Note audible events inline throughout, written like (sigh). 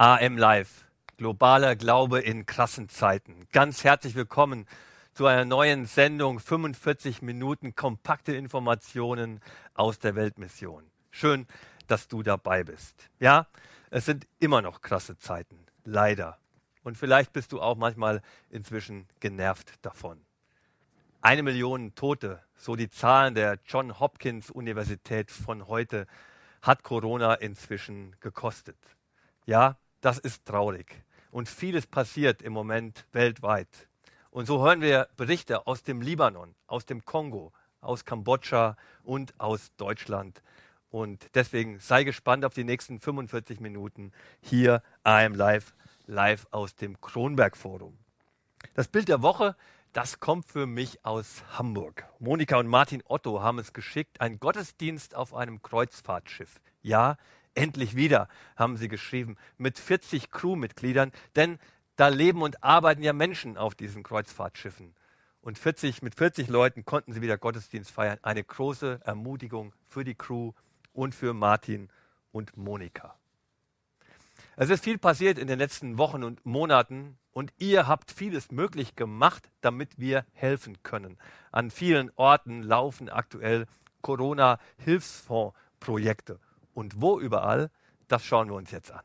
AM Live, globaler Glaube in krassen Zeiten. Ganz herzlich willkommen zu einer neuen Sendung, 45 Minuten kompakte Informationen aus der Weltmission. Schön, dass du dabei bist. Ja, es sind immer noch krasse Zeiten, leider. Und vielleicht bist du auch manchmal inzwischen genervt davon. Eine Million Tote, so die Zahlen der John Hopkins Universität von heute, hat Corona inzwischen gekostet. Ja, das ist traurig. Und vieles passiert im Moment weltweit. Und so hören wir Berichte aus dem Libanon, aus dem Kongo, aus Kambodscha und aus Deutschland. Und deswegen sei gespannt auf die nächsten 45 Minuten hier AM Live, live aus dem Kronberg Forum. Das Bild der Woche, das kommt für mich aus Hamburg. Monika und Martin Otto haben es geschickt, ein Gottesdienst auf einem Kreuzfahrtschiff. Ja, Endlich wieder, haben sie geschrieben, mit 40 Crewmitgliedern, denn da leben und arbeiten ja Menschen auf diesen Kreuzfahrtschiffen. Und 40, mit 40 Leuten konnten sie wieder Gottesdienst feiern. Eine große Ermutigung für die Crew und für Martin und Monika. Es ist viel passiert in den letzten Wochen und Monaten und ihr habt vieles möglich gemacht, damit wir helfen können. An vielen Orten laufen aktuell Corona-Hilfsfonds-Projekte und wo überall, das schauen wir uns jetzt an.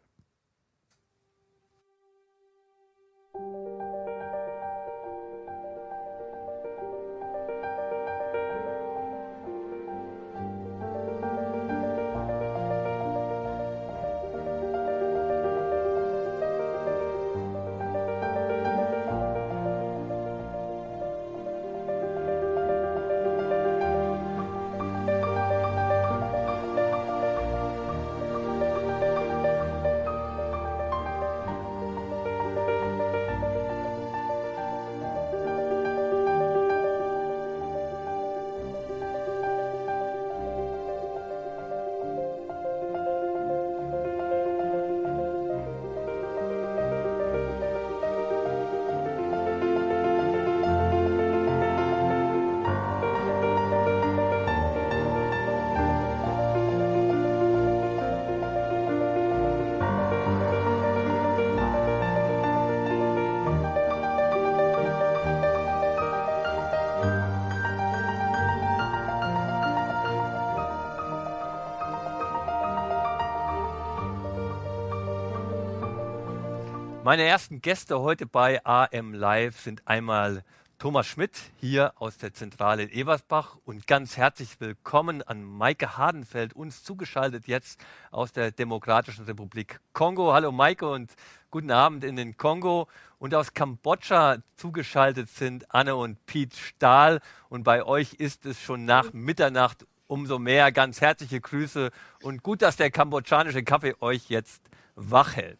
Meine ersten Gäste heute bei AM Live sind einmal Thomas Schmidt hier aus der Zentrale in Eversbach und ganz herzlich willkommen an Maike Hardenfeld, uns zugeschaltet jetzt aus der Demokratischen Republik Kongo. Hallo Maike und guten Abend in den Kongo. Und aus Kambodscha zugeschaltet sind Anne und Piet Stahl. Und bei euch ist es schon nach Mitternacht umso mehr. Ganz herzliche Grüße und gut, dass der kambodschanische Kaffee euch jetzt wach hält.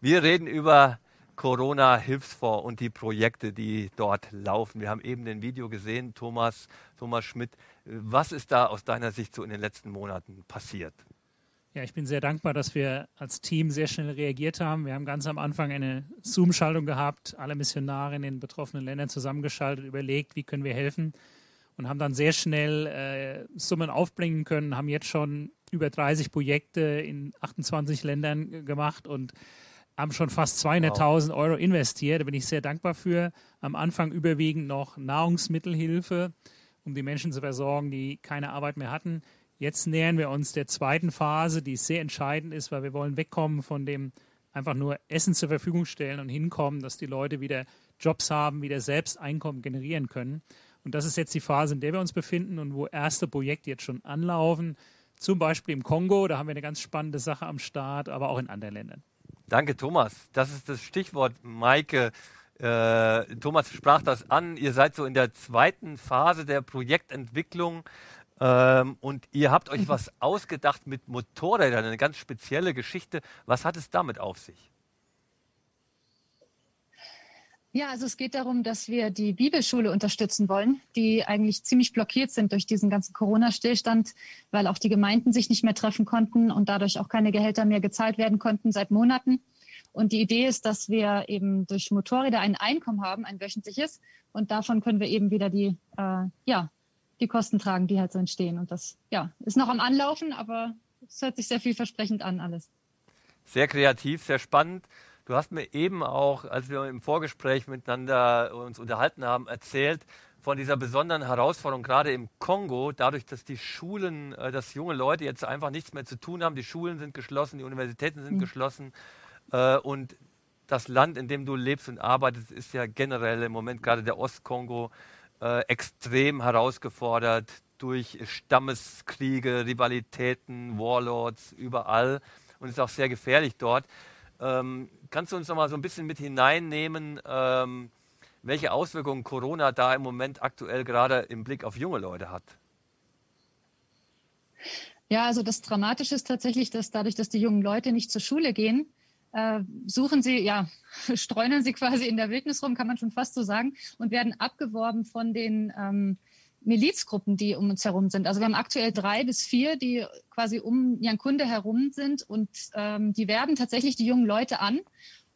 Wir reden über Corona-Hilfsfonds und die Projekte, die dort laufen. Wir haben eben ein Video gesehen, Thomas, Thomas Schmidt. Was ist da aus deiner Sicht so in den letzten Monaten passiert? Ja, ich bin sehr dankbar, dass wir als Team sehr schnell reagiert haben. Wir haben ganz am Anfang eine Zoom-Schaltung gehabt, alle Missionare in den betroffenen Ländern zusammengeschaltet, überlegt, wie können wir helfen und haben dann sehr schnell äh, Summen aufbringen können, haben jetzt schon über 30 Projekte in 28 Ländern gemacht und haben schon fast 200.000 Euro investiert. Da bin ich sehr dankbar für. Am Anfang überwiegend noch Nahrungsmittelhilfe, um die Menschen zu versorgen, die keine Arbeit mehr hatten. Jetzt nähern wir uns der zweiten Phase, die sehr entscheidend ist, weil wir wollen wegkommen von dem einfach nur Essen zur Verfügung stellen und hinkommen, dass die Leute wieder Jobs haben, wieder selbst Einkommen generieren können. Und das ist jetzt die Phase, in der wir uns befinden und wo erste Projekte jetzt schon anlaufen. Zum Beispiel im Kongo, da haben wir eine ganz spannende Sache am Start, aber auch in anderen Ländern. Danke, Thomas. Das ist das Stichwort, Maike. Äh, Thomas sprach das an. Ihr seid so in der zweiten Phase der Projektentwicklung ähm, und ihr habt euch (laughs) was ausgedacht mit Motorrädern, eine ganz spezielle Geschichte. Was hat es damit auf sich? Ja, also es geht darum, dass wir die Bibelschule unterstützen wollen, die eigentlich ziemlich blockiert sind durch diesen ganzen Corona-Stillstand, weil auch die Gemeinden sich nicht mehr treffen konnten und dadurch auch keine Gehälter mehr gezahlt werden konnten seit Monaten. Und die Idee ist, dass wir eben durch Motorräder ein Einkommen haben, ein wöchentliches, und davon können wir eben wieder die, äh, ja, die Kosten tragen, die halt so entstehen. Und das, ja, ist noch am Anlaufen, aber es hört sich sehr vielversprechend an alles. Sehr kreativ, sehr spannend. Du hast mir eben auch, als wir im Vorgespräch miteinander uns unterhalten haben, erzählt von dieser besonderen Herausforderung, gerade im Kongo, dadurch, dass die Schulen, äh, dass junge Leute jetzt einfach nichts mehr zu tun haben. Die Schulen sind geschlossen, die Universitäten sind mhm. geschlossen. Äh, und das Land, in dem du lebst und arbeitest, ist ja generell im Moment gerade der Ostkongo äh, extrem herausgefordert durch Stammeskriege, Rivalitäten, Warlords überall und ist auch sehr gefährlich dort. Ähm, kannst du uns noch mal so ein bisschen mit hineinnehmen, ähm, welche Auswirkungen Corona da im Moment aktuell gerade im Blick auf junge Leute hat? Ja, also das Dramatische ist tatsächlich, dass dadurch, dass die jungen Leute nicht zur Schule gehen, äh, suchen sie, ja, (laughs) streunern sie quasi in der Wildnis rum, kann man schon fast so sagen, und werden abgeworben von den ähm, Milizgruppen, die um uns herum sind. Also wir haben aktuell drei bis vier, die quasi um Jan Kunde herum sind. Und ähm, die werben tatsächlich die jungen Leute an.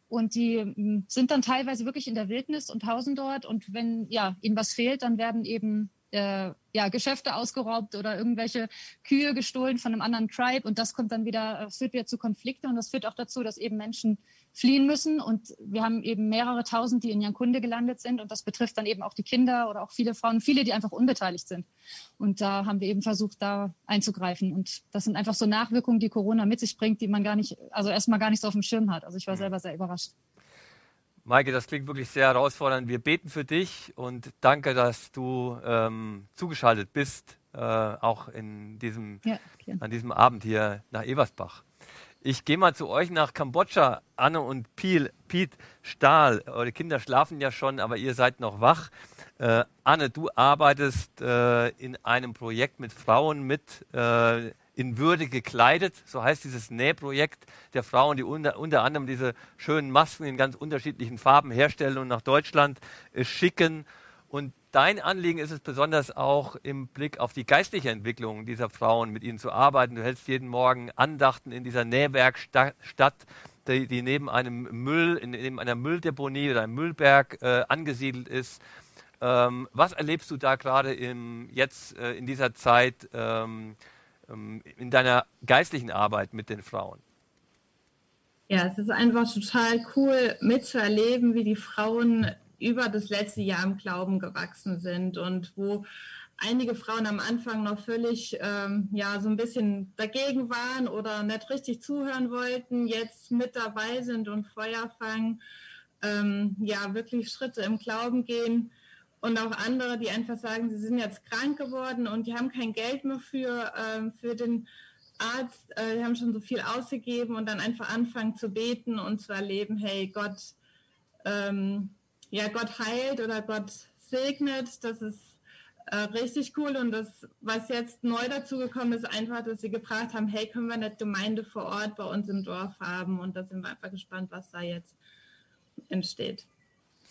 Und die ähm, sind dann teilweise wirklich in der Wildnis und hausen dort. Und wenn ja ihnen was fehlt, dann werden eben äh, ja, Geschäfte ausgeraubt oder irgendwelche Kühe gestohlen von einem anderen Tribe und das kommt dann wieder, es führt wieder zu Konflikten und das führt auch dazu, dass eben Menschen fliehen müssen und wir haben eben mehrere tausend, die in Jankunde gelandet sind und das betrifft dann eben auch die Kinder oder auch viele Frauen, viele, die einfach unbeteiligt sind und da haben wir eben versucht, da einzugreifen und das sind einfach so Nachwirkungen, die Corona mit sich bringt, die man gar nicht, also erstmal gar nicht so auf dem Schirm hat. Also ich war mhm. selber sehr überrascht. Maike, das klingt wirklich sehr herausfordernd. Wir beten für dich und danke, dass du ähm, zugeschaltet bist, äh, auch in diesem, ja, an diesem Abend hier nach Eversbach. Ich gehe mal zu euch nach Kambodscha. Anne und Piel, Piet Stahl, eure Kinder schlafen ja schon, aber ihr seid noch wach. Äh, Anne, du arbeitest äh, in einem Projekt mit Frauen mit äh, in Würde gekleidet, so heißt dieses Nähprojekt der Frauen, die unter, unter anderem diese schönen Masken in ganz unterschiedlichen Farben herstellen und nach Deutschland äh, schicken. Und dein Anliegen ist es besonders auch im Blick auf die geistliche Entwicklung dieser Frauen, mit ihnen zu arbeiten. Du hältst jeden Morgen Andachten in dieser Nähwerkstatt, die, die neben einem Müll, neben einer Mülldeponie oder einem Müllberg äh, angesiedelt ist. Ähm, was erlebst du da gerade jetzt äh, in dieser Zeit? Ähm, in deiner geistlichen Arbeit mit den Frauen? Ja, es ist einfach total cool mitzuerleben, wie die Frauen über das letzte Jahr im Glauben gewachsen sind und wo einige Frauen am Anfang noch völlig ähm, ja so ein bisschen dagegen waren oder nicht richtig zuhören wollten, jetzt mit dabei sind und Feuer fangen, ähm, ja wirklich Schritte im Glauben gehen und auch andere, die einfach sagen, sie sind jetzt krank geworden und die haben kein Geld mehr für, ähm, für den Arzt, äh, die haben schon so viel ausgegeben und dann einfach anfangen zu beten und zu erleben, hey, Gott, ähm, ja, Gott heilt oder Gott segnet, das ist äh, richtig cool und das, was jetzt neu dazu gekommen ist, einfach, dass sie gefragt haben, hey, können wir eine Gemeinde vor Ort bei uns im Dorf haben und da sind wir einfach gespannt, was da jetzt entsteht.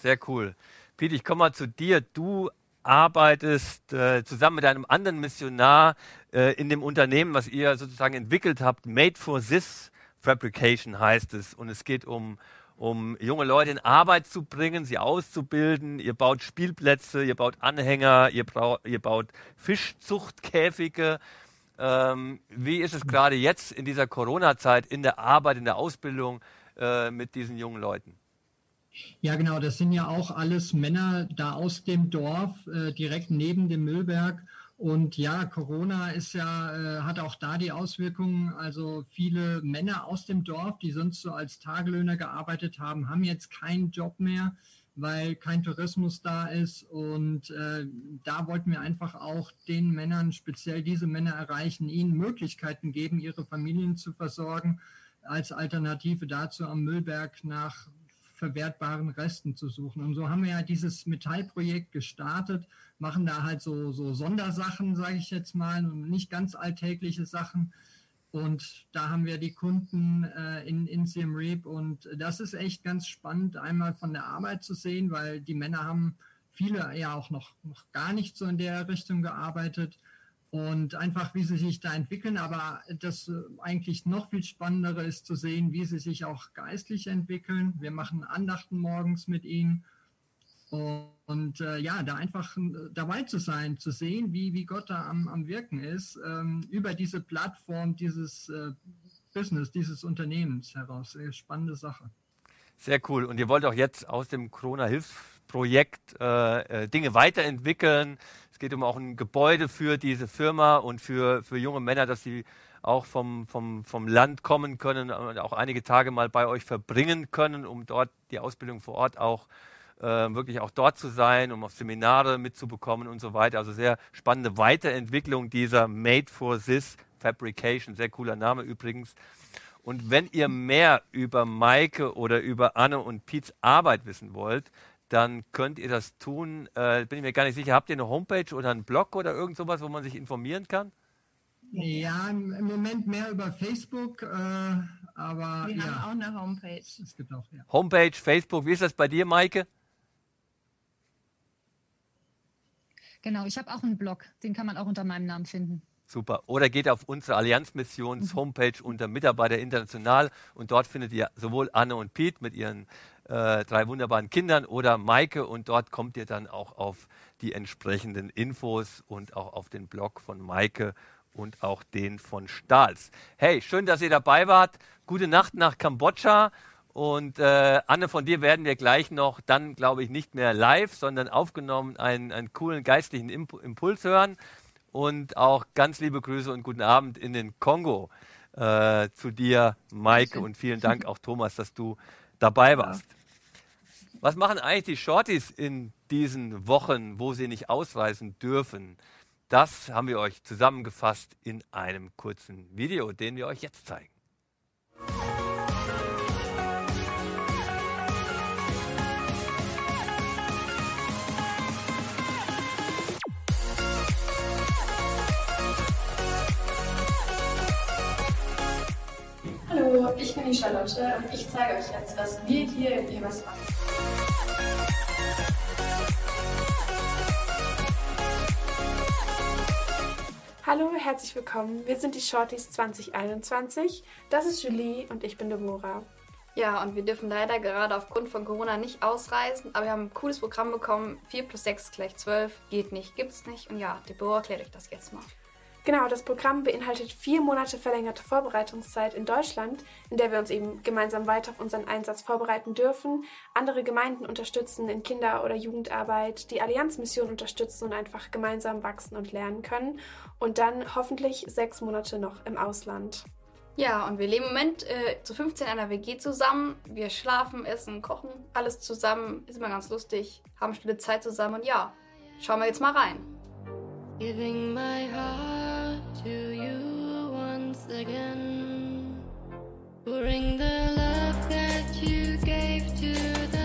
Sehr cool. Pete, ich komme mal zu dir. Du arbeitest äh, zusammen mit einem anderen Missionar äh, in dem Unternehmen, was ihr sozusagen entwickelt habt. Made for This Fabrication heißt es. Und es geht um, um junge Leute in Arbeit zu bringen, sie auszubilden. Ihr baut Spielplätze, ihr baut Anhänger, ihr, ihr baut Fischzuchtkäfige. Ähm, wie ist es gerade jetzt in dieser Corona-Zeit in der Arbeit, in der Ausbildung äh, mit diesen jungen Leuten? Ja, genau, das sind ja auch alles Männer da aus dem Dorf, äh, direkt neben dem Müllberg. Und ja, Corona ist ja, äh, hat auch da die Auswirkungen. Also viele Männer aus dem Dorf, die sonst so als Tagelöhner gearbeitet haben, haben jetzt keinen Job mehr, weil kein Tourismus da ist. Und äh, da wollten wir einfach auch den Männern, speziell diese Männer erreichen, ihnen Möglichkeiten geben, ihre Familien zu versorgen als Alternative dazu am Müllberg nach verwertbaren Resten zu suchen. Und so haben wir ja dieses Metallprojekt gestartet, machen da halt so, so Sondersachen, sage ich jetzt mal, und nicht ganz alltägliche Sachen. Und da haben wir die Kunden äh, in, in Siem Reap. Und das ist echt ganz spannend, einmal von der Arbeit zu sehen, weil die Männer haben viele ja auch noch, noch gar nicht so in der Richtung gearbeitet und einfach, wie sie sich da entwickeln. Aber das äh, eigentlich noch viel Spannendere ist zu sehen, wie sie sich auch geistlich entwickeln. Wir machen Andachten morgens mit ihnen. Und äh, ja, da einfach äh, dabei zu sein, zu sehen, wie, wie Gott da am, am Wirken ist, ähm, über diese Plattform dieses äh, Business dieses Unternehmens heraus. Sehr spannende Sache. Sehr cool. Und ihr wollt auch jetzt aus dem Corona-Hilfsprojekt äh, äh, Dinge weiterentwickeln. Es geht um auch ein Gebäude für diese Firma und für, für junge Männer, dass sie auch vom, vom, vom Land kommen können und auch einige Tage mal bei euch verbringen können, um dort die Ausbildung vor Ort auch äh, wirklich auch dort zu sein, um auf Seminare mitzubekommen und so weiter. Also sehr spannende Weiterentwicklung dieser Made for This Fabrication, sehr cooler Name übrigens. Und wenn ihr mehr über Maike oder über Anne und Piets Arbeit wissen wollt, dann könnt ihr das tun. Äh, bin ich mir gar nicht sicher. Habt ihr eine Homepage oder einen Blog oder irgend sowas, wo man sich informieren kann? Ja, im Moment mehr über Facebook, äh, aber Wir ja. haben auch eine Homepage. Es gibt auch, ja. Homepage, Facebook, wie ist das bei dir, Maike? Genau, ich habe auch einen Blog, den kann man auch unter meinem Namen finden. Super. Oder geht auf unsere Allianzmissions-Homepage unter Mitarbeiter international und dort findet ihr sowohl Anne und Pete mit ihren äh, drei wunderbaren Kindern oder Maike und dort kommt ihr dann auch auf die entsprechenden Infos und auch auf den Blog von Maike und auch den von Stahls. Hey, schön, dass ihr dabei wart. Gute Nacht nach Kambodscha. Und äh, Anne, von dir werden wir gleich noch, dann glaube ich nicht mehr live, sondern aufgenommen, einen, einen coolen geistlichen Imp Impuls hören. Und auch ganz liebe Grüße und guten Abend in den Kongo äh, zu dir, Maike. Und vielen Dank auch, Thomas, dass du dabei warst. Was machen eigentlich die Shorties in diesen Wochen, wo sie nicht ausreisen dürfen? Das haben wir euch zusammengefasst in einem kurzen Video, den wir euch jetzt zeigen. Hallo, ich bin die Charlotte und ich zeige euch jetzt, was wir hier in Ebers machen. Hallo, herzlich willkommen. Wir sind die Shorties 2021. Das ist Julie und ich bin Deborah. Ja, und wir dürfen leider gerade aufgrund von Corona nicht ausreisen, aber wir haben ein cooles Programm bekommen. 4 plus 6 gleich 12. Geht nicht, gibt's nicht. Und ja, Deborah erklärt euch das jetzt mal. Genau, das Programm beinhaltet vier Monate verlängerte Vorbereitungszeit in Deutschland, in der wir uns eben gemeinsam weiter auf unseren Einsatz vorbereiten dürfen, andere Gemeinden unterstützen in Kinder- oder Jugendarbeit, die Allianzmission unterstützen und einfach gemeinsam wachsen und lernen können und dann hoffentlich sechs Monate noch im Ausland. Ja, und wir leben im Moment äh, zu 15 in einer WG zusammen. Wir schlafen, essen, kochen, alles zusammen. Ist immer ganz lustig. Haben stille Zeit zusammen und ja, schauen wir jetzt mal rein. Giving my heart to you once again. Pouring the love that you gave to the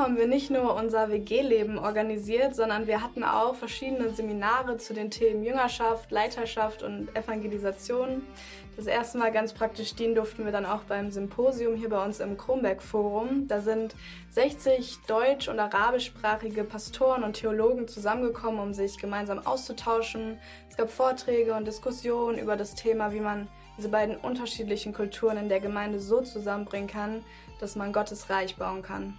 haben wir nicht nur unser WG-Leben organisiert, sondern wir hatten auch verschiedene Seminare zu den Themen Jüngerschaft, Leiterschaft und Evangelisation. Das erste Mal ganz praktisch dienen durften wir dann auch beim Symposium hier bei uns im Kronberg-Forum. Da sind 60 deutsch- und arabischsprachige Pastoren und Theologen zusammengekommen, um sich gemeinsam auszutauschen. Es gab Vorträge und Diskussionen über das Thema, wie man diese beiden unterschiedlichen Kulturen in der Gemeinde so zusammenbringen kann, dass man Gottes Reich bauen kann.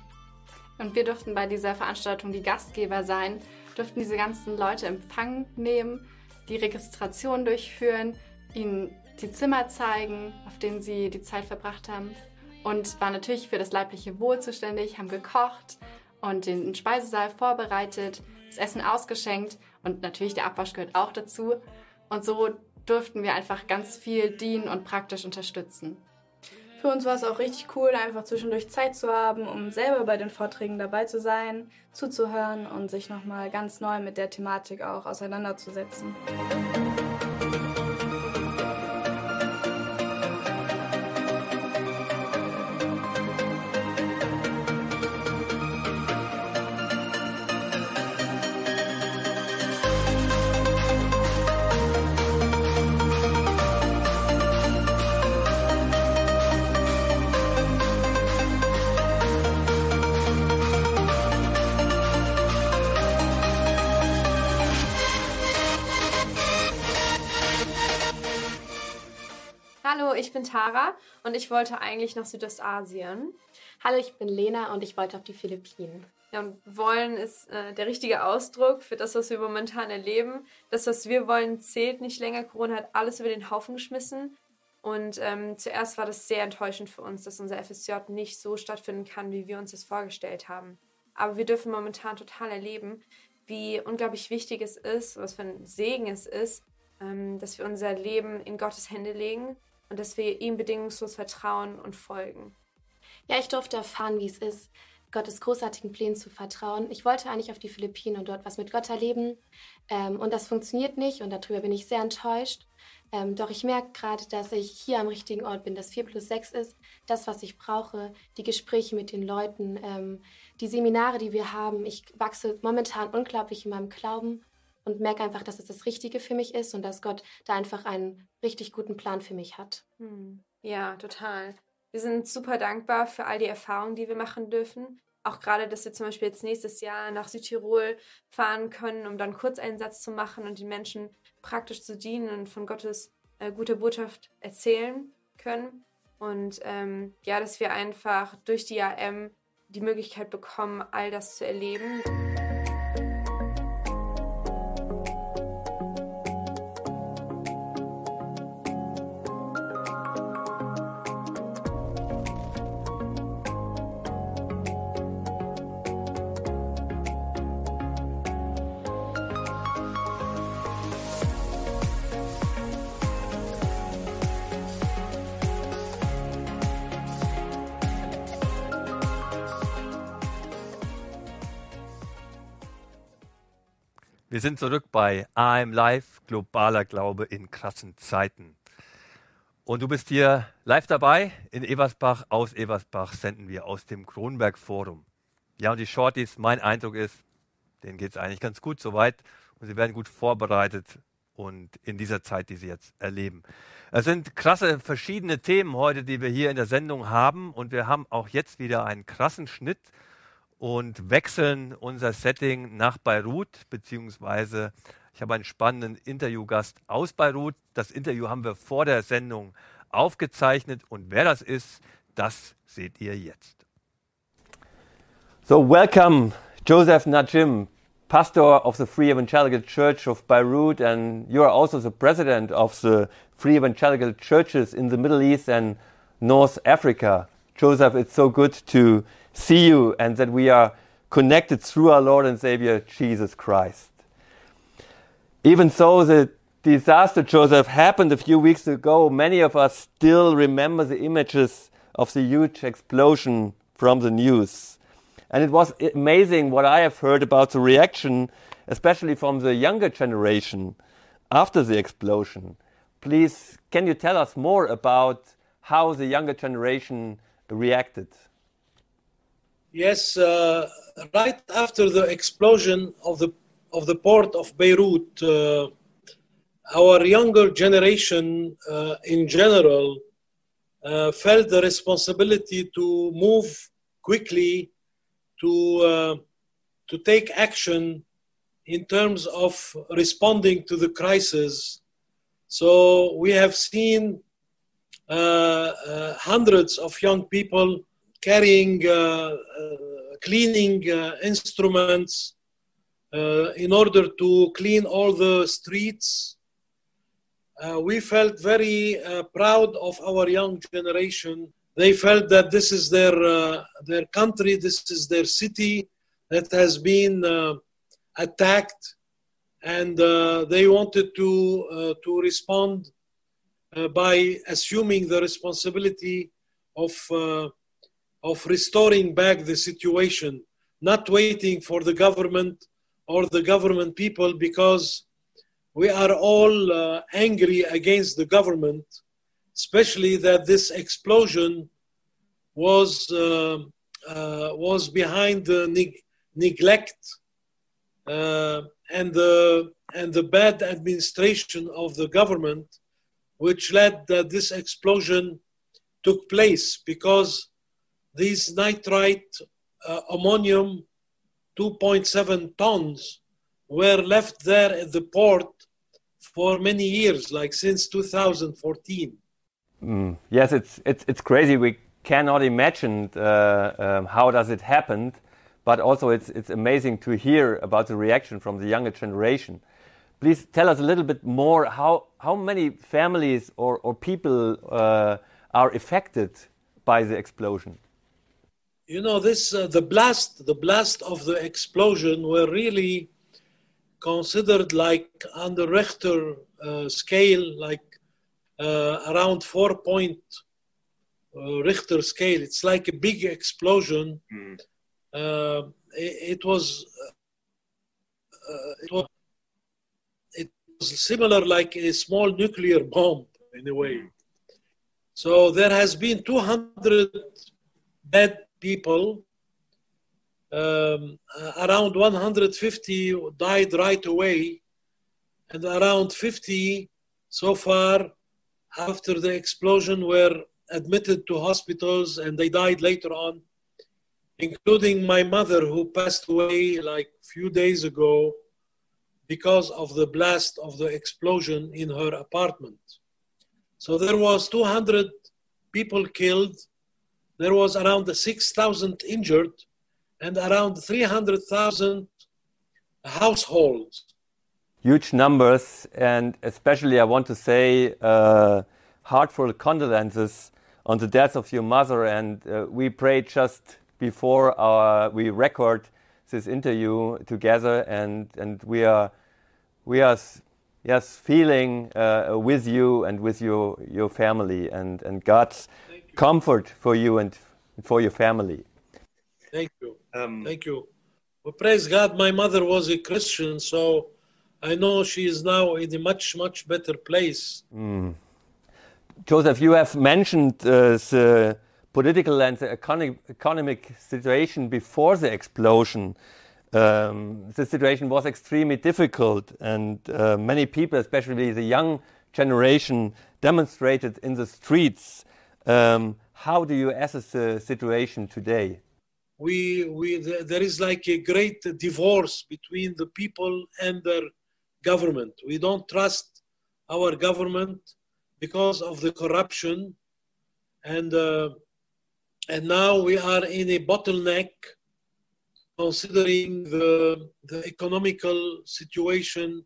Und wir durften bei dieser Veranstaltung die Gastgeber sein, durften diese ganzen Leute Empfang nehmen, die Registration durchführen, ihnen die Zimmer zeigen, auf denen sie die Zeit verbracht haben und waren natürlich für das leibliche Wohl zuständig, haben gekocht und den Speisesaal vorbereitet, das Essen ausgeschenkt und natürlich der Abwasch gehört auch dazu. Und so durften wir einfach ganz viel dienen und praktisch unterstützen. Für uns war es auch richtig cool, einfach zwischendurch Zeit zu haben, um selber bei den Vorträgen dabei zu sein, zuzuhören und sich nochmal ganz neu mit der Thematik auch auseinanderzusetzen. Bin Tara und ich wollte eigentlich nach Südostasien. Hallo, ich bin Lena und ich wollte auf die Philippinen. Ja, und wollen ist äh, der richtige Ausdruck für das, was wir momentan erleben. Das, was wir wollen, zählt nicht länger. Corona hat alles über den Haufen geschmissen. Und ähm, zuerst war das sehr enttäuschend für uns, dass unser FSJ nicht so stattfinden kann, wie wir uns das vorgestellt haben. Aber wir dürfen momentan total erleben, wie unglaublich wichtig es ist, was für ein Segen es ist, ähm, dass wir unser Leben in Gottes Hände legen und dass wir ihm bedingungslos vertrauen und folgen. Ja, ich durfte erfahren, wie es ist, Gottes großartigen Plänen zu vertrauen. Ich wollte eigentlich auf die Philippinen und dort was mit Gott erleben. Ähm, und das funktioniert nicht und darüber bin ich sehr enttäuscht. Ähm, doch ich merke gerade, dass ich hier am richtigen Ort bin, dass 4 plus 6 ist, das, was ich brauche, die Gespräche mit den Leuten, ähm, die Seminare, die wir haben. Ich wachse momentan unglaublich in meinem Glauben und merke einfach, dass es das Richtige für mich ist und dass Gott da einfach einen richtig guten Plan für mich hat. Hm. Ja, total. Wir sind super dankbar für all die Erfahrungen, die wir machen dürfen. Auch gerade, dass wir zum Beispiel jetzt nächstes Jahr nach Südtirol fahren können, um dann Kurzeinsatz zu machen und den Menschen praktisch zu dienen und von Gottes äh, guter Botschaft erzählen können. Und ähm, ja, dass wir einfach durch die AM die Möglichkeit bekommen, all das zu erleben. Wir sind zurück bei AM Live, globaler Glaube in krassen Zeiten. Und du bist hier live dabei in Eversbach. Aus Eversbach senden wir aus dem Kronberg Forum. Ja, und die Shorties, mein Eindruck ist, denen geht es eigentlich ganz gut soweit und sie werden gut vorbereitet und in dieser Zeit, die sie jetzt erleben. Es sind krasse verschiedene Themen heute, die wir hier in der Sendung haben und wir haben auch jetzt wieder einen krassen Schnitt und wechseln unser Setting nach Beirut, beziehungsweise ich habe einen spannenden Interviewgast aus Beirut. Das Interview haben wir vor der Sendung aufgezeichnet und wer das ist, das seht ihr jetzt. So, welcome, Joseph Najim, pastor of the Free Evangelical Church of Beirut, and you are also the president of the Free Evangelical Churches in the Middle East and North Africa. Joseph, it's so good to see you and that we are connected through our Lord and Savior Jesus Christ. Even so, the disaster, Joseph, happened a few weeks ago. Many of us still remember the images of the huge explosion from the news. And it was amazing what I have heard about the reaction, especially from the younger generation after the explosion. Please, can you tell us more about how the younger generation reacted? Yes, uh, right after the explosion of the of the port of Beirut, uh, our younger generation, uh, in general, uh, felt the responsibility to move quickly, to uh, to take action in terms of responding to the crisis. So we have seen Uh, uh, hundreds of young people carrying uh, uh, cleaning uh, instruments uh, in order to clean all the streets. we felt very proud of our young generation. They felt that this is their their country, this is their city that has been attacked, and they wanted to to respond uh, by assuming the responsibility of uh, of restoring back the situation, not waiting for the government or the government people because we are all uh, angry against the government, especially that this explosion was uh, uh, was behind the neg- neglect uh, and the and the bad administration of the government, which led that this explosion took place because these nitrite uh, ammonium 2.7 tons were left there at the port for many years, like since 2014. Mm, yes, it's, it's, it's crazy. We cannot imagine uh, um, how does it happen, but also it's, it's amazing to hear about the reaction from the younger generation. Please tell us a little bit more how, how many families or, or people uh, are affected by the explosion? You know, this uh, the blast, the blast of the explosion were really considered like on the Richter uh, scale, like uh, around four point uh, Richter scale. It's like a big explosion. Uh, it, it was uh, it was it was similar like a small nuclear bomb in a way. So there has been 200 dead people. Um, around 150 died right away, and around 50 so far after the explosion were admitted to hospitals and they died later on, including my mother who passed away like a few days ago because of the blast of the explosion in her apartment. So there was 200 people killed. There was around 6,000 injured and around 300,000 households. Huge numbers, and especially I want to say uh, heartfelt condolences on the death of your mother. And uh, we pray just before our, we record this interview together, and, and we are we are yes feeling uh, with you and with your your family and and God's comfort for you and for your family. Thank you. Thank you. Well, praise God, my mother was a Christian, so I know she is now in a much, much better place. Mm. Joseph, you have mentioned uh, the political and the economic, economic situation before the explosion. Um, the situation was extremely difficult, and uh, many people, especially the young generation, demonstrated in the streets. Um, how do you assess the situation today? We, we, there is like a great divorce between the people and their government. We don't trust our government because of the corruption, and uh, and now we are in a bottleneck considering the, the economical situation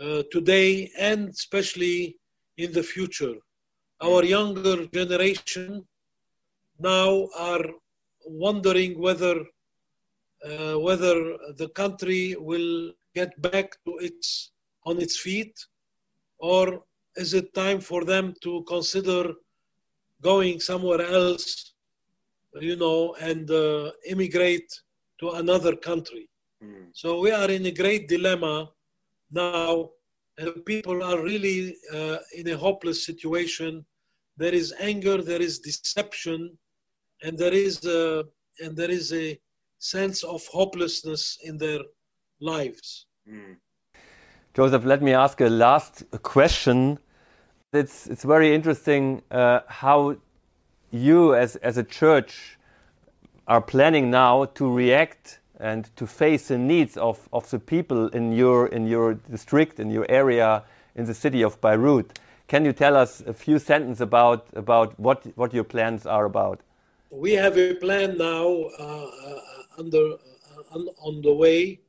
uh, today and especially in the future. Our younger generation now are wondering whether uh, whether the country will get back to its on its feet or is it time for them to consider going somewhere else you know and uh, immigrate to another country. So we are in a great dilemma now, and people are really uh, in a hopeless situation. There is anger, there is deception, and there is a, and there is a sense of hopelessness in their lives. Joseph, let me ask a last question. It's, it's very interesting uh, how you, as, as a church, are planning now to react and to face the needs of, of the people in your, in your district, in your area, in the city of Beirut. Can you tell us a few sentences about, about what, what your plans are about? We have a plan now uh, uh, under, uh, on, the way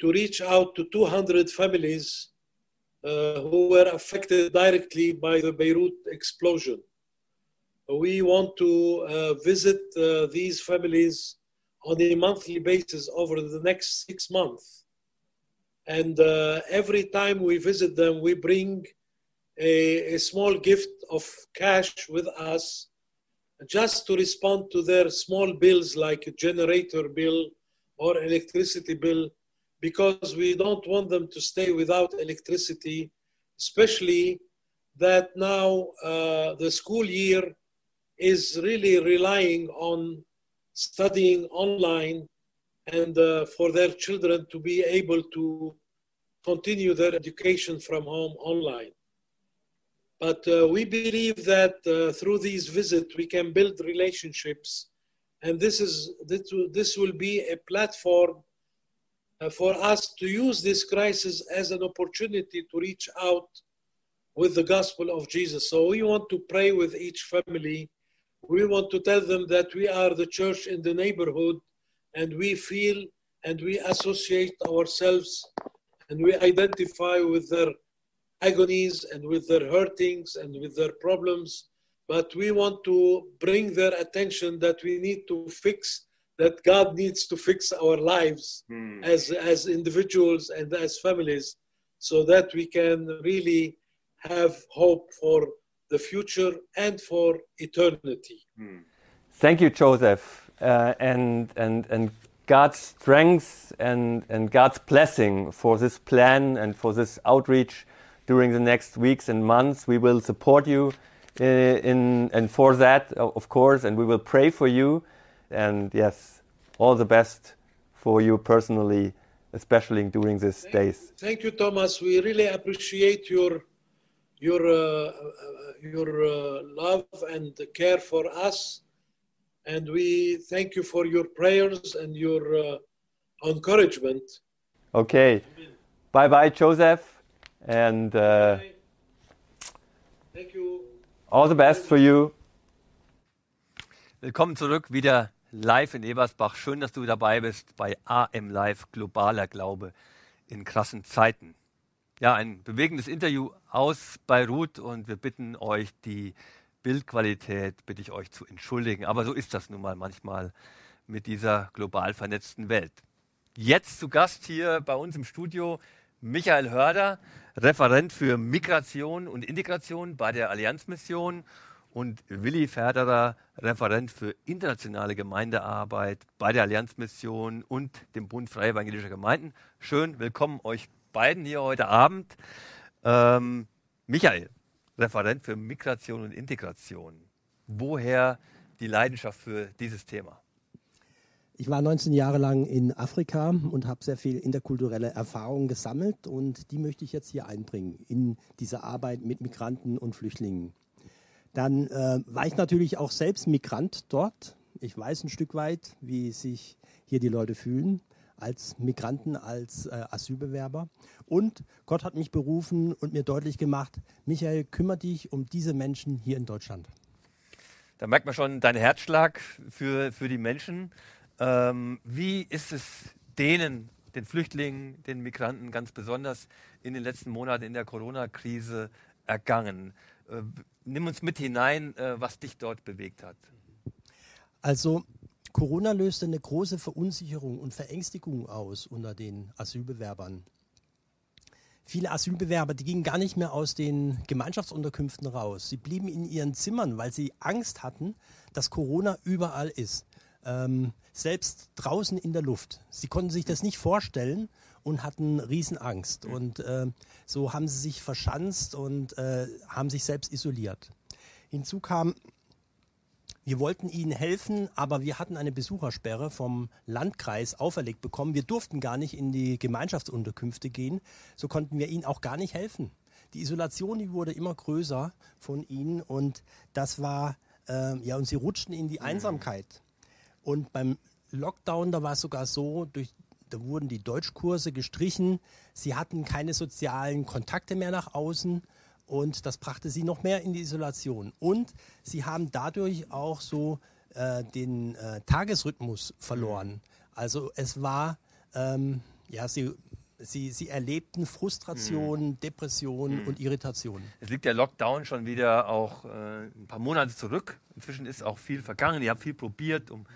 to reach out to 200 families uh, who were affected directly by the Beirut explosion. We want to uh, visit uh, these families on a monthly basis over the next six months. And uh, every time we visit them, we bring a, a small gift of cash with us just to respond to their small bills like a generator bill or electricity bill because we don't want them to stay without electricity, especially that now uh, the school year is really relying on studying online and uh, for their children to be able to continue their education from home online. But uh, we believe that uh, through these visits we can build relationships, and this is this will, this will be a platform uh, for us to use this crisis as an opportunity to reach out with the gospel of Jesus. So we want to pray with each family. We want to tell them that we are the church in the neighborhood, and we feel and we associate ourselves and we identify with their agonies and with their hurtings and with their problems. But we want to bring their attention that we need to fix, that God needs to fix our lives Hmm. as, as individuals and as families so that we can really have hope for the future and for eternity. Thank you, Joseph, uh, and and and God's strength and and God's blessing for this plan and for this outreach during the next weeks and months. We will support you uh, in and for that, of course, and we will pray for you. And yes, all the best for you personally, especially during these days. Thank you, Thomas. We really appreciate your your uh, uh, your uh, love and care for us, and we thank you for your prayers and your uh, encouragement. Okay, bye bye, Joseph, and uh, Thank you. all the best for you. Willkommen zurück, wieder live in Ebersbach. Schön, dass du dabei bist bei AM Live Globaler Glaube in krassen Zeiten. Ja, ein bewegendes Interview aus Beirut und wir bitten euch, die Bildqualität bitte ich euch zu entschuldigen. Aber so ist das nun mal manchmal mit dieser global vernetzten Welt. Jetzt zu Gast hier bei uns im Studio Michael Hörder, Referent für Migration und Integration bei der Allianzmission und Willi Ferderer, Referent für internationale Gemeindearbeit bei der Allianzmission und dem Bund Freie Evangelischer Gemeinden. Schön, willkommen euch beiden hier heute Abend. Ähm, Michael, Referent für Migration und Integration. Woher die Leidenschaft für dieses Thema? Ich war 19 Jahre lang in Afrika und habe sehr viel interkulturelle Erfahrungen gesammelt und die möchte ich jetzt hier einbringen in diese Arbeit mit Migranten und Flüchtlingen. Dann äh, war ich natürlich auch selbst Migrant dort. Ich weiß ein Stück weit, wie sich hier die Leute fühlen als Migranten, als äh, Asylbewerber. Und Gott hat mich berufen und mir deutlich gemacht, Michael, kümmere dich um diese Menschen hier in Deutschland. Da merkt man schon deinen Herzschlag für, für die Menschen. Ähm, wie ist es denen, den Flüchtlingen, den Migranten ganz besonders in den letzten Monaten in der Corona-Krise ergangen? Äh, nimm uns mit hinein, äh, was dich dort bewegt hat. Also Corona löste eine große Verunsicherung und Verängstigung aus unter den Asylbewerbern. Viele Asylbewerber, die gingen gar nicht mehr aus den Gemeinschaftsunterkünften raus. Sie blieben in ihren Zimmern, weil sie Angst hatten, dass Corona überall ist. Ähm, selbst draußen in der Luft. Sie konnten sich das nicht vorstellen und hatten Riesenangst. Und äh, so haben sie sich verschanzt und äh, haben sich selbst isoliert. Hinzu kam wir wollten ihnen helfen, aber wir hatten eine Besuchersperre vom Landkreis auferlegt bekommen. Wir durften gar nicht in die Gemeinschaftsunterkünfte gehen. So konnten wir ihnen auch gar nicht helfen. Die Isolation, die wurde immer größer von ihnen und das war, äh, ja, und sie rutschten in die Einsamkeit. Und beim Lockdown, da war es sogar so, durch, da wurden die Deutschkurse gestrichen. Sie hatten keine sozialen Kontakte mehr nach außen und das brachte sie noch mehr in die Isolation. Und sie haben dadurch auch so äh, den äh, Tagesrhythmus verloren. Also es war, ähm, ja, sie, sie, sie erlebten Frustration, Depression und Irritation. Es liegt der Lockdown schon wieder auch äh, ein paar Monate zurück. Inzwischen ist auch viel vergangen. Ihr habt viel probiert, um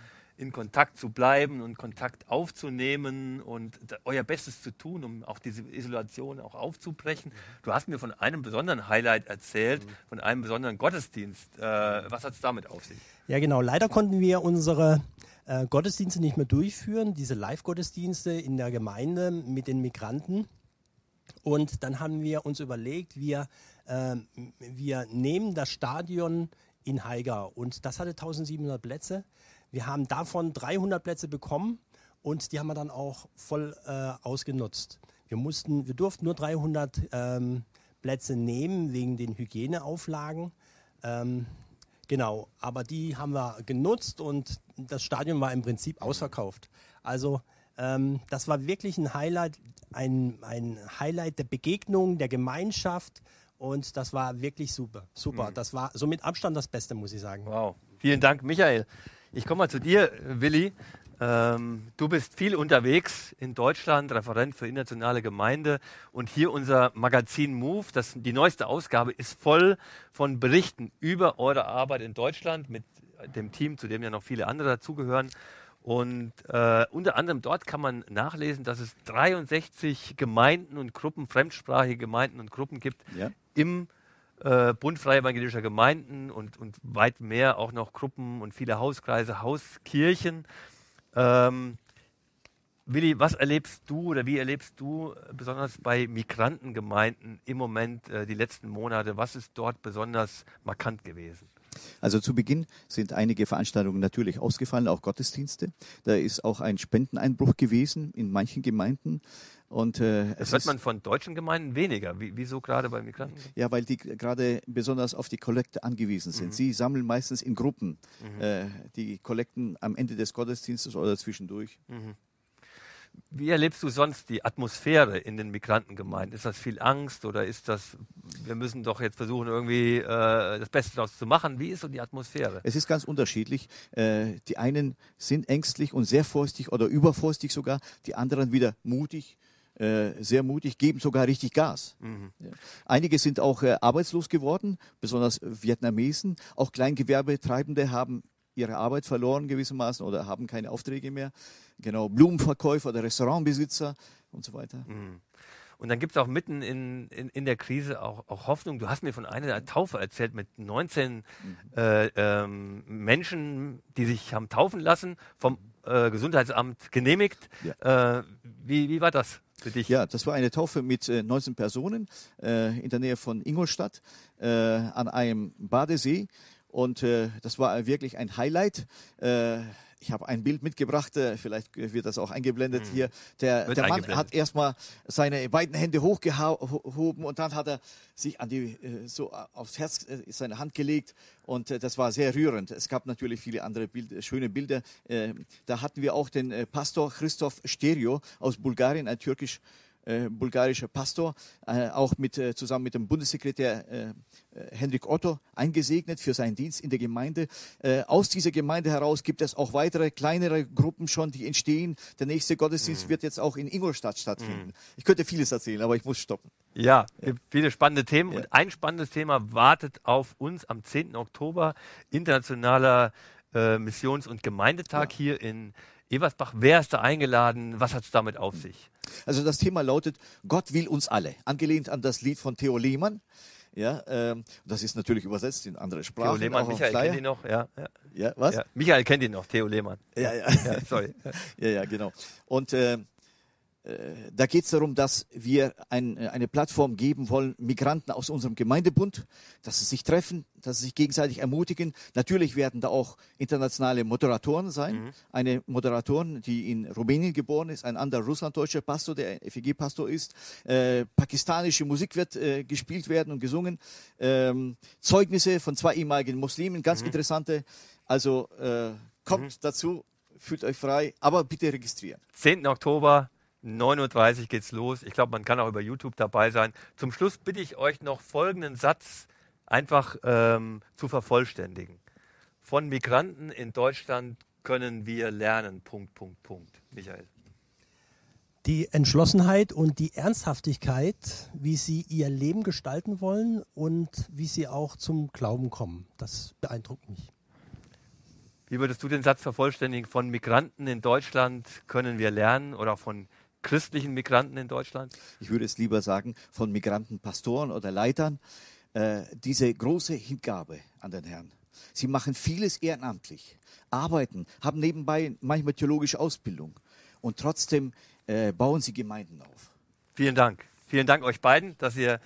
in Kontakt zu bleiben und Kontakt aufzunehmen und euer Bestes zu tun, um auch diese Isolation auch aufzubrechen. Du hast mir von einem besonderen Highlight erzählt, von einem besonderen Gottesdienst. Äh, was hat es damit auf sich? Ja, genau. Leider konnten wir unsere äh, Gottesdienste nicht mehr durchführen, diese Live-Gottesdienste in der Gemeinde mit den Migranten. Und dann haben wir uns überlegt, wir, äh, wir nehmen das Stadion in Haiger und das hatte 1700 Plätze. Wir haben davon 300 Plätze bekommen und die haben wir dann auch voll äh, ausgenutzt. Wir, mussten, wir durften nur 300 ähm, Plätze nehmen wegen den Hygieneauflagen. Ähm, genau, aber die haben wir genutzt und das Stadion war im Prinzip ausverkauft. Also ähm, das war wirklich ein Highlight, ein, ein Highlight der Begegnung, der Gemeinschaft und das war wirklich super. Super. Mhm. Das war so mit Abstand das Beste, muss ich sagen. Wow. Vielen Dank, Michael. Ich komme mal zu dir, Willi. Ähm, du bist viel unterwegs in Deutschland, Referent für internationale Gemeinde und hier unser Magazin Move, das, die neueste Ausgabe, ist voll von Berichten über eure Arbeit in Deutschland mit dem Team, zu dem ja noch viele andere dazugehören. Und äh, unter anderem dort kann man nachlesen, dass es 63 Gemeinden und Gruppen, fremdsprachige Gemeinden und Gruppen gibt Ja. im äh, Bund Freie Evangelischer Gemeinden und, und weit mehr auch noch Gruppen und viele Hauskreise, Hauskirchen. Ähm, Willi, was erlebst du oder wie erlebst du äh, besonders bei Migrantengemeinden im Moment äh, die letzten Monate? Was ist dort besonders markant gewesen? Also zu Beginn sind einige Veranstaltungen natürlich ausgefallen, auch Gottesdienste. Da ist auch ein Spendeneinbruch gewesen in manchen Gemeinden. Und, äh, Das hört man von deutschen Gemeinden weniger. Wie, wieso gerade bei Migranten? ja, weil die gerade besonders auf die Kollekte angewiesen sind. Mhm. Sie sammeln meistens in Gruppen Mhm. äh, die Kollekten am Ende des Gottesdienstes oder zwischendurch. Mhm. Wie erlebst du sonst die Atmosphäre in den Migrantengemeinden? Ist das viel Angst oder ist das, wir müssen doch jetzt versuchen, irgendwie äh, das Beste daraus zu machen? Wie ist so die Atmosphäre? Es ist ganz unterschiedlich. Äh, die einen sind ängstlich und sehr vorsichtig oder übervorsichtig sogar, die anderen wieder mutig, sehr mutig, geben sogar richtig Gas. Mhm. Ja. Einige sind auch äh, arbeitslos geworden, besonders Vietnamesen. Auch Kleingewerbetreibende haben ihre Arbeit verloren gewissermaßen oder haben keine Aufträge mehr. Genau, Blumenverkäufer oder Restaurantbesitzer und so weiter. Mhm. Und dann gibt es auch mitten in, in, in der Krise auch, auch Hoffnung. Du hast mir von einer Taufe erzählt mit 19 äh, ähm, Menschen, die sich haben taufen lassen, vom äh, Gesundheitsamt genehmigt. Äh, wie, wie war das für dich? Ja, das war eine Taufe mit äh, 19 Personen äh, in der Nähe von Ingolstadt äh, an einem Badesee. Und äh, das war wirklich ein Highlight. Äh, ich habe ein Bild mitgebracht, äh, vielleicht wird das auch eingeblendet hier. Der, der Mann hat erstmal seine beiden Hände hochgehoben und dann hat er sich an die, äh, so aufs Herz äh, seine Hand gelegt und äh, das war sehr rührend. Es gab natürlich viele andere Bild, schöne Bilder. Äh, da hatten wir auch den äh, Pastor Christoph Sterio aus Bulgarien, ein türkisch äh, bulgarischer Pastor, äh, auch mit, äh, zusammen mit dem Bundessekretär Henrik Otto eingesegnet für seinen Dienst in der Gemeinde. Aus dieser Gemeinde heraus gibt es auch weitere kleinere Gruppen schon, die entstehen. Der nächste Gottesdienst wird jetzt auch in Ingolstadt stattfinden. Ich könnte vieles erzählen, aber ich muss stoppen. Ja, gibt viele spannende Themen. Und ein spannendes Thema wartet auf uns am 10. Oktober, internationaler Missions- und Gemeindetag hier in Eversbach. Wer ist da eingeladen? Was hat es damit auf sich? Also das Thema lautet, Gott will uns alle, angelehnt an das Lied von Theo Lehmann. Ja, ähm, das ist natürlich übersetzt in andere Sprachen. Theo Lehmann, Michael kennt ihn noch. Ja, ja. Ja, was? Ja, Michael kennt ihn noch, Theo Lehmann. Ja, ja. ja sorry. (laughs) ja, ja, genau. Und äh, äh, da geht es darum, dass wir ein, äh, eine Plattform geben wollen, Migranten aus unserem Gemeindebund, dass sie sich treffen, dass sie sich gegenseitig ermutigen. Natürlich werden da auch internationale Moderatoren sein. Eine Moderatorin, die in Rumänien geboren ist, ein anderer russlanddeutscher Pastor, der FEG-Pastor ist. Äh, pakistanische Musik wird äh, gespielt werden und gesungen. Ähm, Zeugnisse von zwei ehemaligen Muslimen, ganz interessante. Also äh, kommt dazu, fühlt euch frei, aber bitte registrieren. 10. Oktober, 9.30 Uhr geht's los. Ich glaube, man kann auch über YouTube dabei sein. Zum Schluss bitte ich euch noch folgenden Satz einfach ähm, zu vervollständigen. Von Migranten in Deutschland können wir lernen. Punkt, Punkt, Punkt. Michael. Die Entschlossenheit und die Ernsthaftigkeit, wie sie ihr Leben gestalten wollen und wie sie auch zum Glauben kommen, das beeindruckt mich. Wie würdest du den Satz vervollständigen? Von Migranten in Deutschland können wir lernen oder von christlichen Migranten in Deutschland? Ich würde es lieber sagen, von Migranten, Pastoren oder Leitern, äh, diese große Hingabe an den Herrn. Sie machen vieles ehrenamtlich, arbeiten, haben nebenbei manchmal theologische Ausbildung und trotzdem äh, bauen sie Gemeinden auf. Vielen Dank. Vielen Dank euch beiden, dass ihr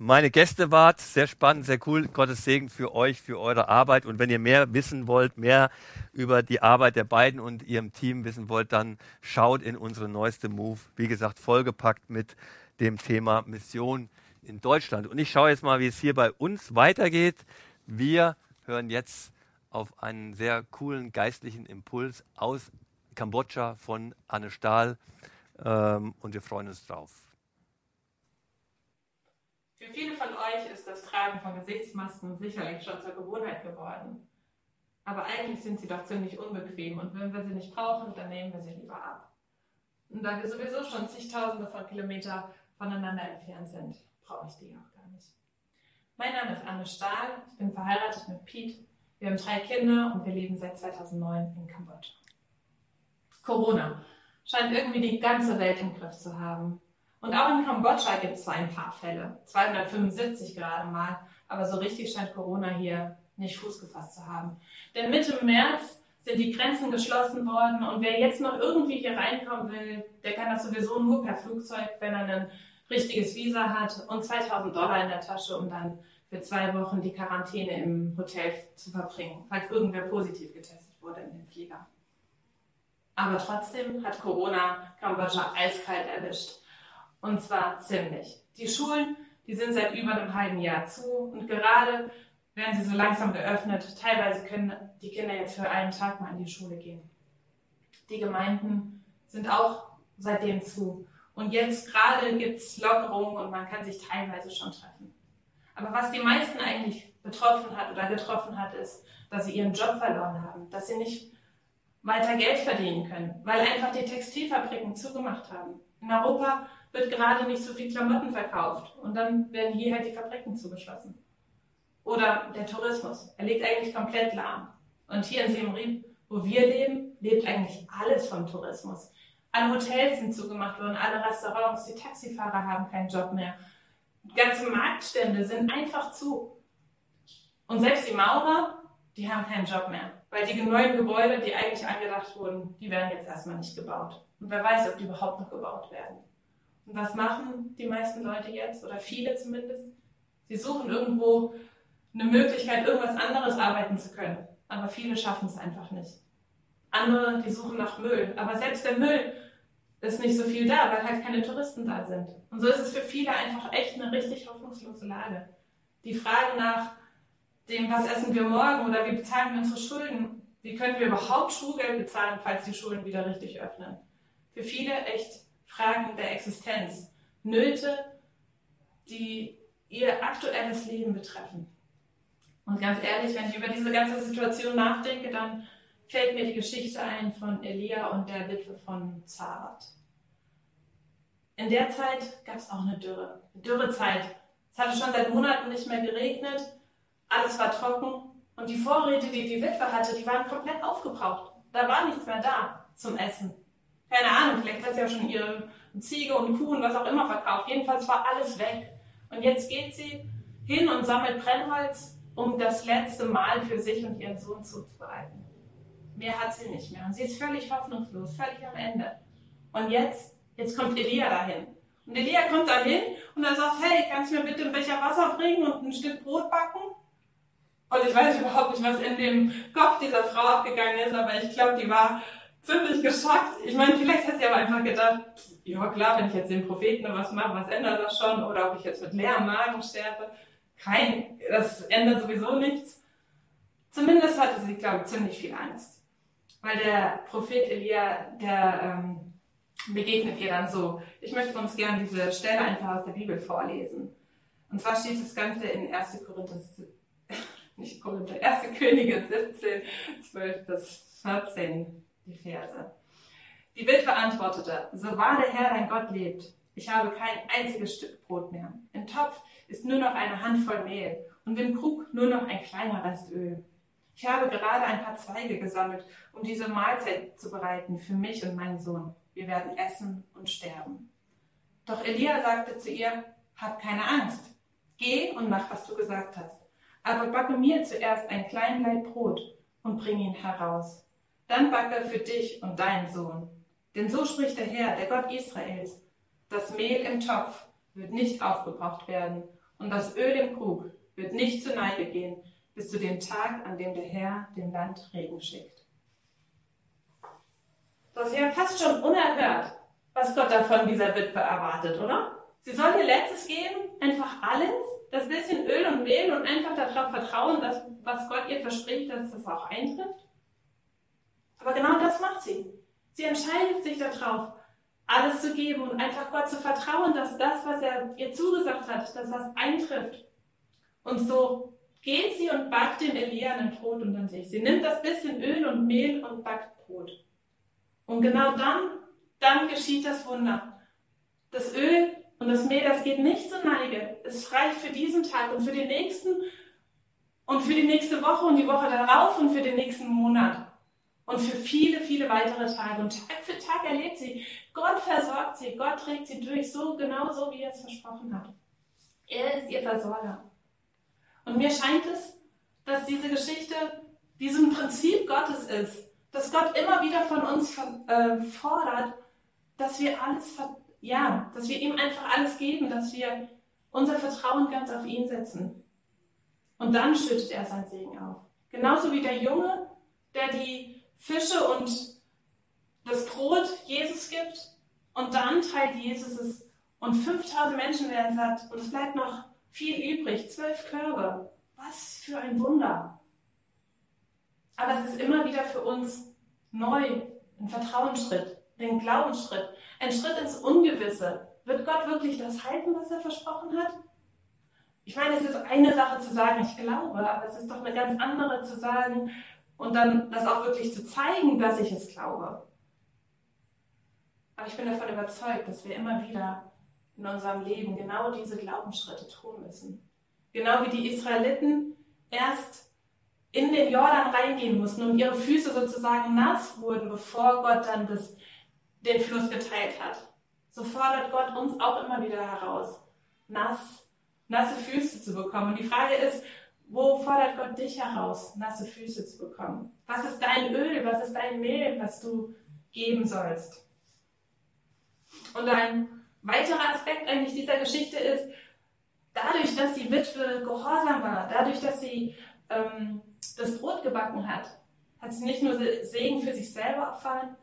meine Gäste wart. Sehr spannend, sehr cool. Gottes Segen für euch, für eure Arbeit. Und wenn ihr mehr wissen wollt, mehr über die Arbeit der beiden und ihrem Team wissen wollt, dann schaut in unsere neueste Move. Wie gesagt, vollgepackt mit dem Thema Mission in Deutschland. Und ich schaue jetzt mal, wie es hier bei uns weitergeht. Wir hören jetzt auf einen sehr coolen geistlichen Impuls aus Kambodscha von Anne Stahl. Ähm, und wir freuen uns drauf. Für viele von euch ist das Tragen von Gesichtsmasken sicherlich schon zur Gewohnheit geworden. Aber eigentlich sind sie doch ziemlich unbequem und wenn wir sie nicht brauchen, dann nehmen wir sie lieber ab. Und da wir sowieso schon zigtausende von Kilometer voneinander entfernt sind, brauche ich die auch gar nicht. Mein Name ist Anne Stahl, ich bin verheiratet mit Pete, wir haben drei Kinder und wir leben seit 2009 in Kambodscha. Corona scheint irgendwie die ganze Welt im Griff zu haben. Und auch in Kambodscha gibt es zwar ein paar Fälle, 275 gerade mal, aber so richtig scheint Corona hier nicht Fuß gefasst zu haben. Denn Mitte März sind die Grenzen geschlossen worden und wer jetzt noch irgendwie hier reinkommen will, der kann das sowieso nur per Flugzeug, wenn er ein richtiges Visa hat und 2000 Dollar in der Tasche, um dann für zwei Wochen die Quarantäne im Hotel zu verbringen, falls irgendwer positiv getestet wurde in den Flieger. Aber trotzdem hat Corona Kambodscha eiskalt erwischt. Und zwar ziemlich. Die Schulen, die sind seit über einem halben Jahr zu und gerade werden sie so langsam geöffnet. Teilweise können die Kinder jetzt für einen Tag mal in die Schule gehen. Die Gemeinden sind auch seitdem zu. Und jetzt gerade gibt es Lockerungen und man kann sich teilweise schon treffen. Aber was die meisten eigentlich betroffen hat oder getroffen hat, ist, dass sie ihren Job verloren haben, dass sie nicht weiter Geld verdienen können, weil einfach die Textilfabriken zugemacht haben. In Europa wird gerade nicht so viel Klamotten verkauft und dann werden hier halt die Fabriken zugeschlossen. Oder der Tourismus, er liegt eigentlich komplett lahm. Und hier in Siem Reap, wo wir leben, lebt eigentlich alles vom Tourismus. Alle Hotels sind zugemacht worden, alle Restaurants, die Taxifahrer haben keinen Job mehr. Ganze Marktstände sind einfach zu. Und selbst die Maurer, die haben keinen Job mehr. Weil die neuen Gebäude, die eigentlich angedacht wurden, die werden jetzt erstmal nicht gebaut. Und wer weiß, ob die überhaupt noch gebaut werden. Und was machen die meisten Leute jetzt, oder viele zumindest? Sie suchen irgendwo eine Möglichkeit, irgendwas anderes arbeiten zu können. Aber viele schaffen es einfach nicht. Andere, die suchen nach Müll. Aber selbst der Müll ist nicht so viel da, weil halt keine Touristen da sind. Und so ist es für viele einfach echt eine richtig hoffnungslose Lage. Die Frage nach dem, was essen wir morgen oder wie bezahlen wir unsere Schulden, wie können wir überhaupt Schulgeld bezahlen, falls die Schulen wieder richtig öffnen. Für viele echt Fragen der Existenz, Nöte, die ihr aktuelles Leben betreffen. Und ganz ehrlich, wenn ich über diese ganze Situation nachdenke, dann fällt mir die Geschichte ein von Elia und der Witwe von Zarat. In der Zeit gab es auch eine Dürre, eine Dürrezeit. Es hatte schon seit Monaten nicht mehr geregnet, alles war trocken und die Vorräte, die die Witwe hatte, die waren komplett aufgebraucht. Da war nichts mehr da zum Essen. Keine Ahnung, vielleicht hat sie ja schon ihre Ziege und Kuh und was auch immer verkauft. Jedenfalls war alles weg. Und jetzt geht sie hin und sammelt Brennholz, um das letzte Mal für sich und ihren Sohn zuzubereiten. Mehr hat sie nicht mehr. Und sie ist völlig hoffnungslos, völlig am Ende. Und jetzt, jetzt kommt Elia dahin. Und Elia kommt dahin und er sagt, hey, kannst du mir bitte ein Becher Wasser bringen und ein Stück Brot backen? Und ich weiß überhaupt nicht, was in dem Kopf dieser Frau abgegangen ist, aber ich glaube, die war ziemlich geschockt. Ich meine, vielleicht hat sie aber einfach gedacht, ja klar, wenn ich jetzt den Propheten noch was mache, was ändert das schon? Oder ob ich jetzt mit leerem Magen sterbe. Kein, das ändert sowieso nichts. Zumindest hatte sie, glaube ich, ziemlich viel Angst. Weil der Prophet Elia, der ähm, begegnet ihr dann so. Ich möchte uns gerne diese Stelle einfach aus der Bibel vorlesen. Und zwar steht das Ganze in 1. Korinther, (laughs) nicht Korinther, 1. Könige 17, 12 bis 14 die Verse. Die Witwe antwortete, so wahr der Herr dein Gott lebt, ich habe kein einziges Stück Brot mehr. Im Topf ist nur noch eine Handvoll Mehl und im Krug nur noch ein kleiner Rest Öl. Ich habe gerade ein paar Zweige gesammelt, um diese Mahlzeit zu bereiten für mich und meinen Sohn. Wir werden essen und sterben. Doch Elia sagte zu ihr, hab keine Angst. Geh und mach, was du gesagt hast. Aber backe mir zuerst ein klein Laib Brot und bring ihn heraus. Dann backe für dich und deinen Sohn. Denn so spricht der Herr, der Gott Israels. Das Mehl im Topf wird nicht aufgebraucht werden und das Öl im Krug wird nicht zu Neige gehen, bis zu dem Tag, an dem der Herr dem Land Regen schickt. Das ist ja fast schon unerhört, was Gott da von dieser Witwe erwartet, oder? Sie soll ihr Letztes geben, einfach alles, das bisschen Öl und Mehl und einfach darauf vertrauen, dass was Gott ihr verspricht, dass das auch eintrifft. Aber genau das macht sie. Sie entscheidet sich darauf, alles zu geben und einfach Gott zu vertrauen, dass das, was er ihr zugesagt hat, dass das eintrifft. Und so geht sie und backt dem Elia ein Brot unter sich. Sie nimmt das bisschen Öl und Mehl und backt Brot. Und genau dann, dann geschieht das Wunder. Das Öl und das Mehl, das geht nicht zur Neige. Es reicht für diesen Tag und für den nächsten und für die nächste Woche und die Woche darauf und für den nächsten Monat. Und für viele, viele weitere Tage. Und Tag für Tag erlebt sie, Gott versorgt sie, Gott trägt sie durch, so genau so, wie er es versprochen hat. Er ist ihr Versorger. Und mir scheint es, dass diese Geschichte diesem Prinzip Gottes ist, dass Gott immer wieder von uns äh, fordert, dass wir alles, ja, dass wir ihm einfach alles geben, dass wir unser Vertrauen ganz auf ihn setzen. Und dann schüttet er sein Segen auf. Genauso wie der Junge, der die Fische und das Brot Jesus gibt und dann teilt Jesus es und 5000 Menschen werden satt und es bleibt noch viel übrig, zwölf Körbe. Was für ein Wunder. Aber es ist immer wieder für uns neu, ein Vertrauensschritt, ein Glaubensschritt, ein Schritt ins Ungewisse. Wird Gott wirklich das halten, was er versprochen hat? Ich meine, es ist eine Sache zu sagen, ich glaube, aber es ist doch eine ganz andere zu sagen, und dann das auch wirklich zu zeigen, dass ich es glaube. Aber ich bin davon überzeugt, dass wir immer wieder in unserem Leben genau diese Glaubensschritte tun müssen. Genau wie die Israeliten erst in den Jordan reingehen mussten und ihre Füße sozusagen nass wurden, bevor Gott dann das, den Fluss geteilt hat. So fordert Gott uns auch immer wieder heraus, nass, nasse Füße zu bekommen. Und die Frage ist, wo fordert Gott dich heraus, nasse Füße zu bekommen? Was ist dein Öl? Was ist dein Mehl, was du geben sollst? Und ein weiterer Aspekt eigentlich dieser Geschichte ist, dadurch, dass die Witwe gehorsam war, dadurch, dass sie ähm, das Brot gebacken hat, hat sie nicht nur Segen für sich selber erfahren,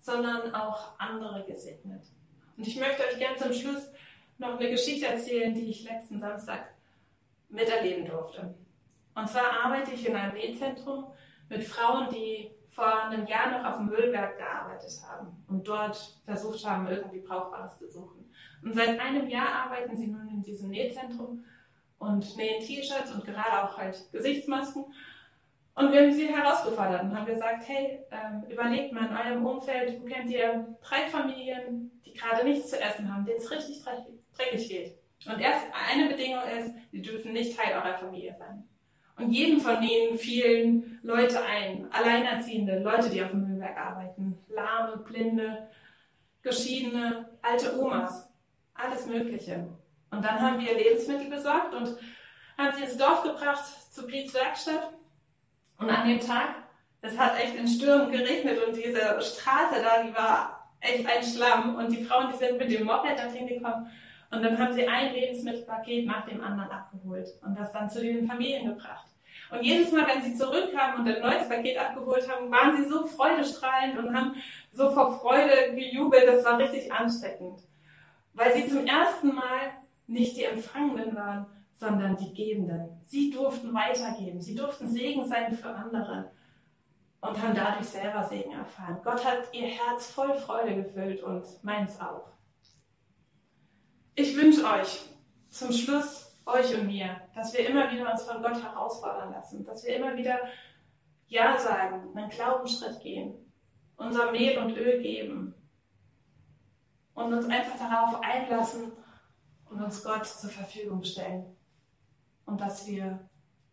sondern auch andere gesegnet. Und ich möchte euch gerne zum Schluss noch eine Geschichte erzählen, die ich letzten Samstag miterleben durfte. Und zwar arbeite ich in einem Nähzentrum mit Frauen, die vor einem Jahr noch auf dem Müllberg gearbeitet haben und dort versucht haben, irgendwie Brauchbares zu suchen. Und seit einem Jahr arbeiten sie nun in diesem Nähzentrum und nähen T-Shirts und gerade auch halt Gesichtsmasken. Und wir haben sie herausgefordert und haben gesagt, hey, ähm, überlegt mal in eurem Umfeld, wo kennt ihr drei Familien, die gerade nichts zu essen haben, denen es richtig dreckig geht. Und erst eine Bedingung ist, sie dürfen nicht Teil eurer Familie sein. Und jedem von ihnen fielen Leute ein, Alleinerziehende, Leute, die auf dem Müllwerk arbeiten, Lahme, Blinde, Geschiedene, alte Omas, alles Mögliche. Und dann haben wir Lebensmittel besorgt und haben sie ins Dorf gebracht, zu Piets Werkstatt. Und an dem Tag, es hat echt in Stürmen geregnet und diese Straße da, die war echt ein Schlamm. Und die Frauen, die sind mit dem Moped dorthin gekommen und dann haben sie ein Lebensmittelpaket nach dem anderen abgeholt und das dann zu den Familien gebracht. Und jedes Mal, wenn sie zurückkamen und ein neues Paket abgeholt haben, waren sie so freudestrahlend und haben so vor Freude gejubelt. Das war richtig ansteckend. Weil sie zum ersten Mal nicht die Empfangenden waren, sondern die Gebenden. Sie durften weitergeben. Sie durften Segen sein für andere und haben dadurch selber Segen erfahren. Gott hat ihr Herz voll Freude gefüllt und meins auch. Ich wünsche euch zum Schluss, euch und mir, dass wir immer wieder uns von Gott herausfordern lassen, dass wir immer wieder Ja sagen, einen Glaubensschritt gehen, unser Mehl und Öl geben und uns einfach darauf einlassen und uns Gott zur Verfügung stellen. Und dass wir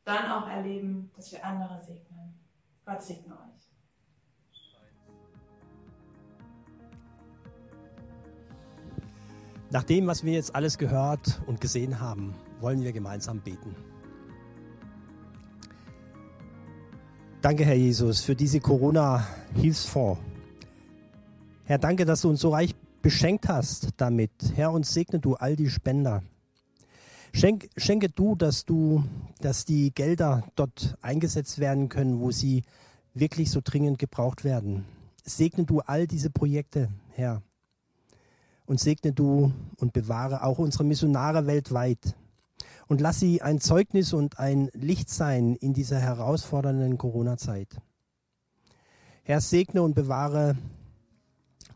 dann auch erleben, dass wir andere segnen. Gott segne euch. Nach dem, was wir jetzt alles gehört und gesehen haben, wollen wir gemeinsam beten. Danke, Herr Jesus, für diese Corona-Hilfsfonds. Herr, danke, dass du uns so reich beschenkt hast damit. Herr, und segne du all die Spender. Schenk, schenke du, dass du, dass die Gelder dort eingesetzt werden können, wo sie wirklich so dringend gebraucht werden. Segne du all diese Projekte, Herr. Und segne du und bewahre auch unsere Missionare weltweit. Und lass sie ein Zeugnis und ein Licht sein in dieser herausfordernden Corona-Zeit. Herr, segne und bewahre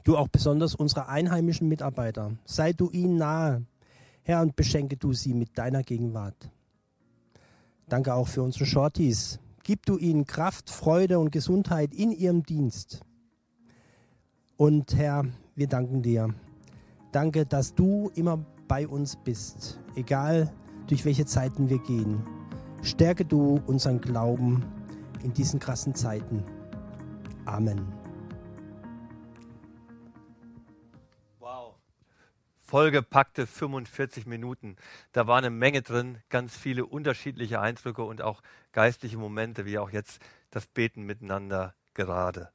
du auch besonders unsere einheimischen Mitarbeiter. Sei du ihnen nahe, Herr, und beschenke du sie mit deiner Gegenwart. Danke auch für unsere Shorties. Gib du ihnen Kraft, Freude und Gesundheit in ihrem Dienst. Und Herr, wir danken dir. Danke, dass du immer bei uns bist, egal durch welche Zeiten wir gehen. Stärke du unseren Glauben in diesen krassen Zeiten. Amen. vollgepackte 45 Minuten. Da war eine Menge drin, ganz viele unterschiedliche Eindrücke und auch geistliche Momente, wie auch jetzt das Beten miteinander gerade.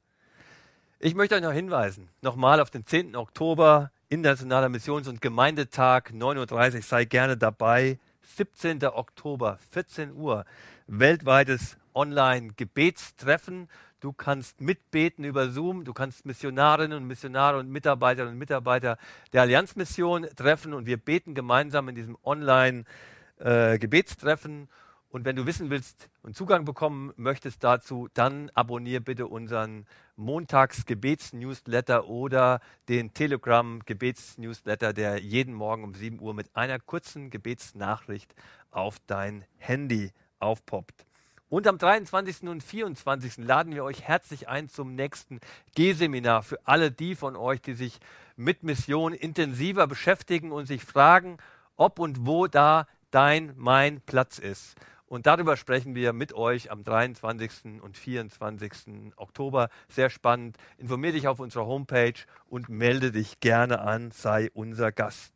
Ich möchte euch noch hinweisen, nochmal auf den 10. Oktober, Internationaler Missions- und Gemeindetag, 9.30 Uhr, sei gerne dabei. 17. Oktober, 14 Uhr, weltweites Online-Gebetstreffen Du kannst mitbeten über Zoom. Du kannst Missionarinnen und Missionare und Mitarbeiterinnen und Mitarbeiter der Allianzmission treffen und wir beten gemeinsam in diesem Online-Gebetstreffen. Äh, und wenn du wissen willst und Zugang bekommen möchtest dazu, dann abonniere bitte unseren Montags-Gebets-Newsletter oder den Telegram-Gebets-Newsletter, der jeden Morgen um 7 Uhr mit einer kurzen Gebetsnachricht auf dein Handy aufpoppt. Und am 23. und 24. laden wir euch herzlich ein zum nächsten G-Seminar für alle die von euch, die sich mit Mission intensiver beschäftigen und sich fragen, ob und wo da dein, mein Platz ist. Und darüber sprechen wir mit euch am 23. und 24. Oktober. Sehr spannend. Informier dich auf unserer Homepage und melde dich gerne an, sei unser Gast.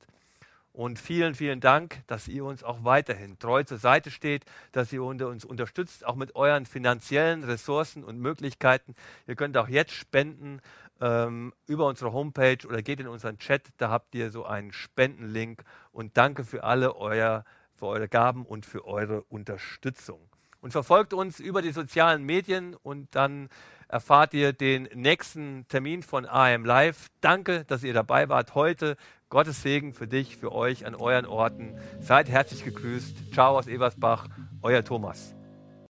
Und vielen, vielen Dank, dass ihr uns auch weiterhin treu zur Seite steht, dass ihr uns unterstützt, auch mit euren finanziellen Ressourcen und Möglichkeiten. Ihr könnt auch jetzt spenden ähm, über unsere Homepage oder geht in unseren Chat, da habt ihr so einen Spendenlink. Und danke für alle euer, für eure Gaben und für eure Unterstützung. Und verfolgt uns über die sozialen Medien und dann erfahrt ihr den nächsten Termin von AM Live. Danke, dass ihr dabei wart heute. Gottes Segen für dich, für euch an euren Orten. Seid herzlich gegrüßt. Ciao aus Eversbach, euer Thomas.